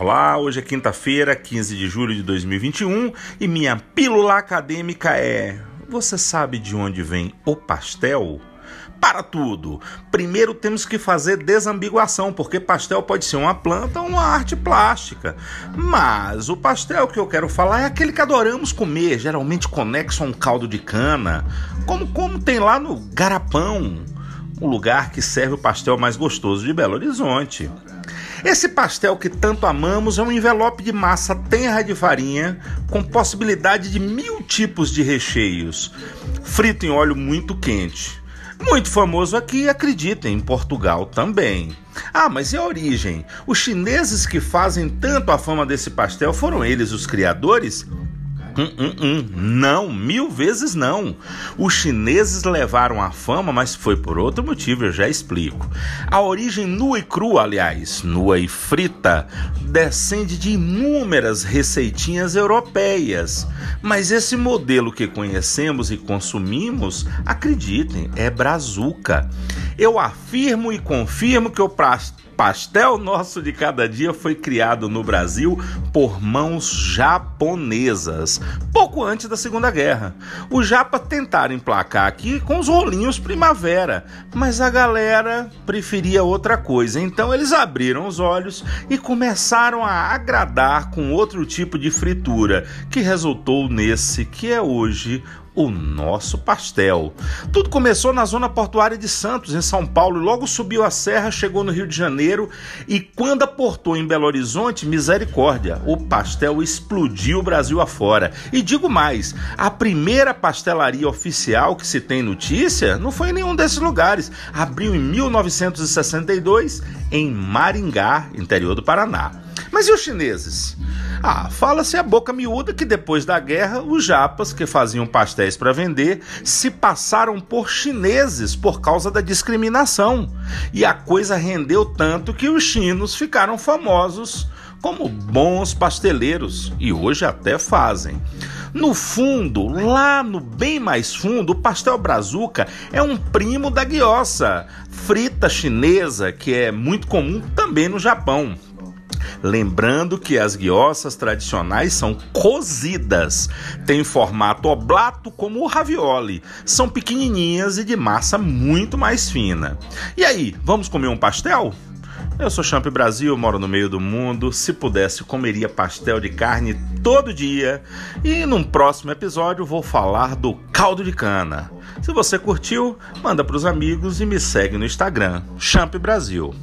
Olá, hoje é quinta-feira, 15 de julho de 2021 e minha pílula acadêmica é: Você sabe de onde vem o pastel? Para tudo! Primeiro temos que fazer desambiguação, porque pastel pode ser uma planta ou uma arte plástica. Mas o pastel que eu quero falar é aquele que adoramos comer, geralmente conexo a um caldo de cana, como, como tem lá no Garapão, o lugar que serve o pastel mais gostoso de Belo Horizonte. Esse pastel que tanto amamos é um envelope de massa tenra de farinha, com possibilidade de mil tipos de recheios, frito em óleo muito quente. Muito famoso aqui, acreditem, em Portugal também. Ah, mas e a origem? Os chineses que fazem tanto a fama desse pastel foram eles os criadores? Hum, hum, hum. Não, mil vezes não. Os chineses levaram a fama, mas foi por outro motivo, eu já explico. A origem nua e crua, aliás, nua e frita, descende de inúmeras receitinhas europeias. Mas esse modelo que conhecemos e consumimos, acreditem, é brazuca. Eu afirmo e confirmo que o pastel nosso de cada dia foi criado no Brasil por mãos japonesas, pouco antes da Segunda Guerra. Os japas tentaram emplacar aqui com os rolinhos primavera, mas a galera preferia outra coisa. Então eles abriram os olhos e começaram a agradar com outro tipo de fritura, que resultou nesse que é hoje o nosso pastel. Tudo começou na zona portuária de Santos, em São Paulo, logo subiu a serra, chegou no Rio de Janeiro e quando aportou em Belo Horizonte, misericórdia, o pastel explodiu o Brasil afora. E digo mais, a primeira pastelaria oficial que se tem notícia não foi em nenhum desses lugares. Abriu em 1962 em Maringá, interior do Paraná. Mas e os chineses? Ah, fala-se a boca miúda que depois da guerra, os japas que faziam pastéis para vender se passaram por chineses por causa da discriminação. E a coisa rendeu tanto que os chinos ficaram famosos como bons pasteleiros e hoje até fazem. No fundo, lá no bem mais fundo, o pastel brazuca é um primo da guioça, frita chinesa, que é muito comum também no Japão. Lembrando que as guioças tradicionais são cozidas, têm formato oblato como o ravioli, são pequenininhas e de massa muito mais fina. E aí, vamos comer um pastel? Eu sou Champ Brasil, moro no meio do mundo. Se pudesse, comeria pastel de carne todo dia. E num próximo episódio vou falar do caldo de cana. Se você curtiu, manda para os amigos e me segue no Instagram, Champ Brasil.